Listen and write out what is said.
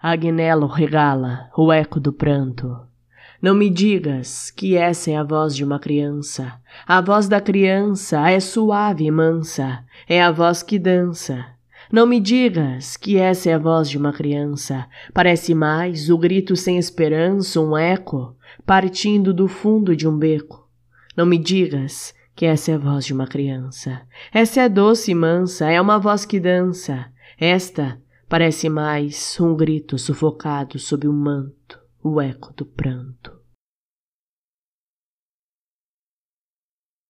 Agnello regala o eco do pranto. Não me digas que essa é a voz de uma criança. A voz da criança é suave e mansa, é a voz que dança. Não me digas que essa é a voz de uma criança. Parece mais o grito sem esperança, um eco, partindo do fundo de um beco. Não me digas que essa é a voz de uma criança. Essa é doce e mansa, é uma voz que dança. Esta parece mais um grito sufocado sob o manto, o eco do pranto.